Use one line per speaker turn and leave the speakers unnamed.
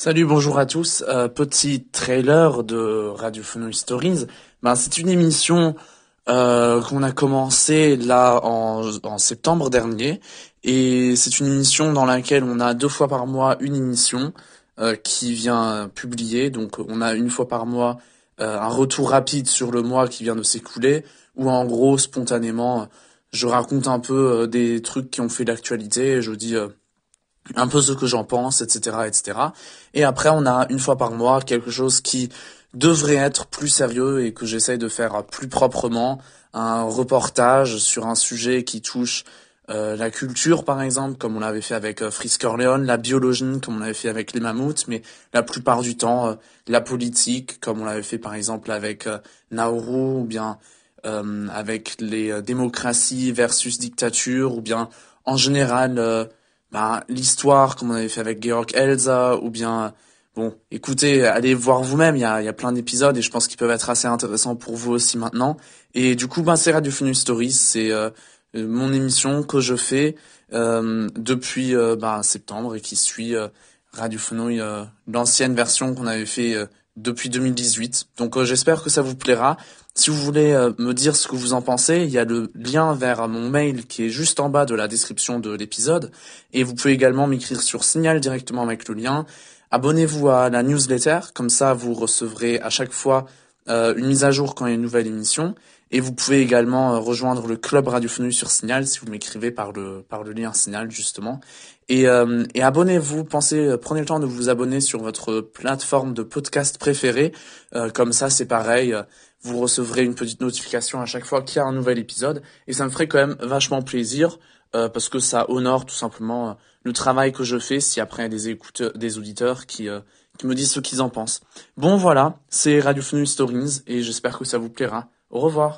Salut, bonjour à tous. Euh, petit trailer de Radio Phono Stories. Ben, c'est une émission euh, qu'on a commencé là en, en, septembre dernier et c'est une émission dans laquelle on a deux fois par mois une émission euh, qui vient publier. Donc on a une fois par mois un retour rapide sur le mois qui vient de s'écouler où en gros spontanément je raconte un peu des trucs qui ont fait l'actualité. Je dis un peu ce que j'en pense, etc., etc. Et après, on a une fois par mois quelque chose qui devrait être plus sérieux et que j'essaye de faire plus proprement, un reportage sur un sujet qui touche euh, la culture, par exemple, comme on l'avait fait avec euh, Frisk la biologie, comme on l'avait fait avec les mammouths, mais la plupart du temps, euh, la politique, comme on l'avait fait par exemple avec euh, Nauru, ou bien avec les démocraties versus dictature, ou bien en général bah, l'histoire, comme on avait fait avec Georg Elsa, ou bien, bon, écoutez, allez voir vous-même, il y a, plein d'épisodes et je pense qu'ils peuvent être assez intéressants pour vous aussi maintenant. Et du coup, ben, c'est Radio Funny Stories, c'est euh, mon émission que je fais euh, depuis euh, ben, septembre et qui suit Radio Funny, l'ancienne version qu'on avait fait depuis 2018. Donc j'espère que ça vous plaira. Si vous voulez euh, me dire ce que vous en pensez, il y a le lien vers mon mail qui est juste en bas de la description de l'épisode. Et vous pouvez également m'écrire sur Signal directement avec le lien. Abonnez-vous à la newsletter, comme ça vous recevrez à chaque fois euh, une mise à jour quand il y a une nouvelle émission. Et vous pouvez également euh, rejoindre le club radiophonique sur Signal si vous m'écrivez par le par le lien Signal justement. Et, euh, et abonnez-vous, pensez, prenez le temps de vous abonner sur votre plateforme de podcast préférée. comme ça, c'est pareil, vous recevrez une petite notification à chaque fois qu'il y a un nouvel épisode. Et ça me ferait quand même vachement plaisir parce que ça honore tout simplement le travail que je fais. Si après il y a des écouteurs, des auditeurs qui qui me disent ce qu'ils en pensent. Bon voilà, c'est Radio Stories et j'espère que ça vous plaira. Au revoir.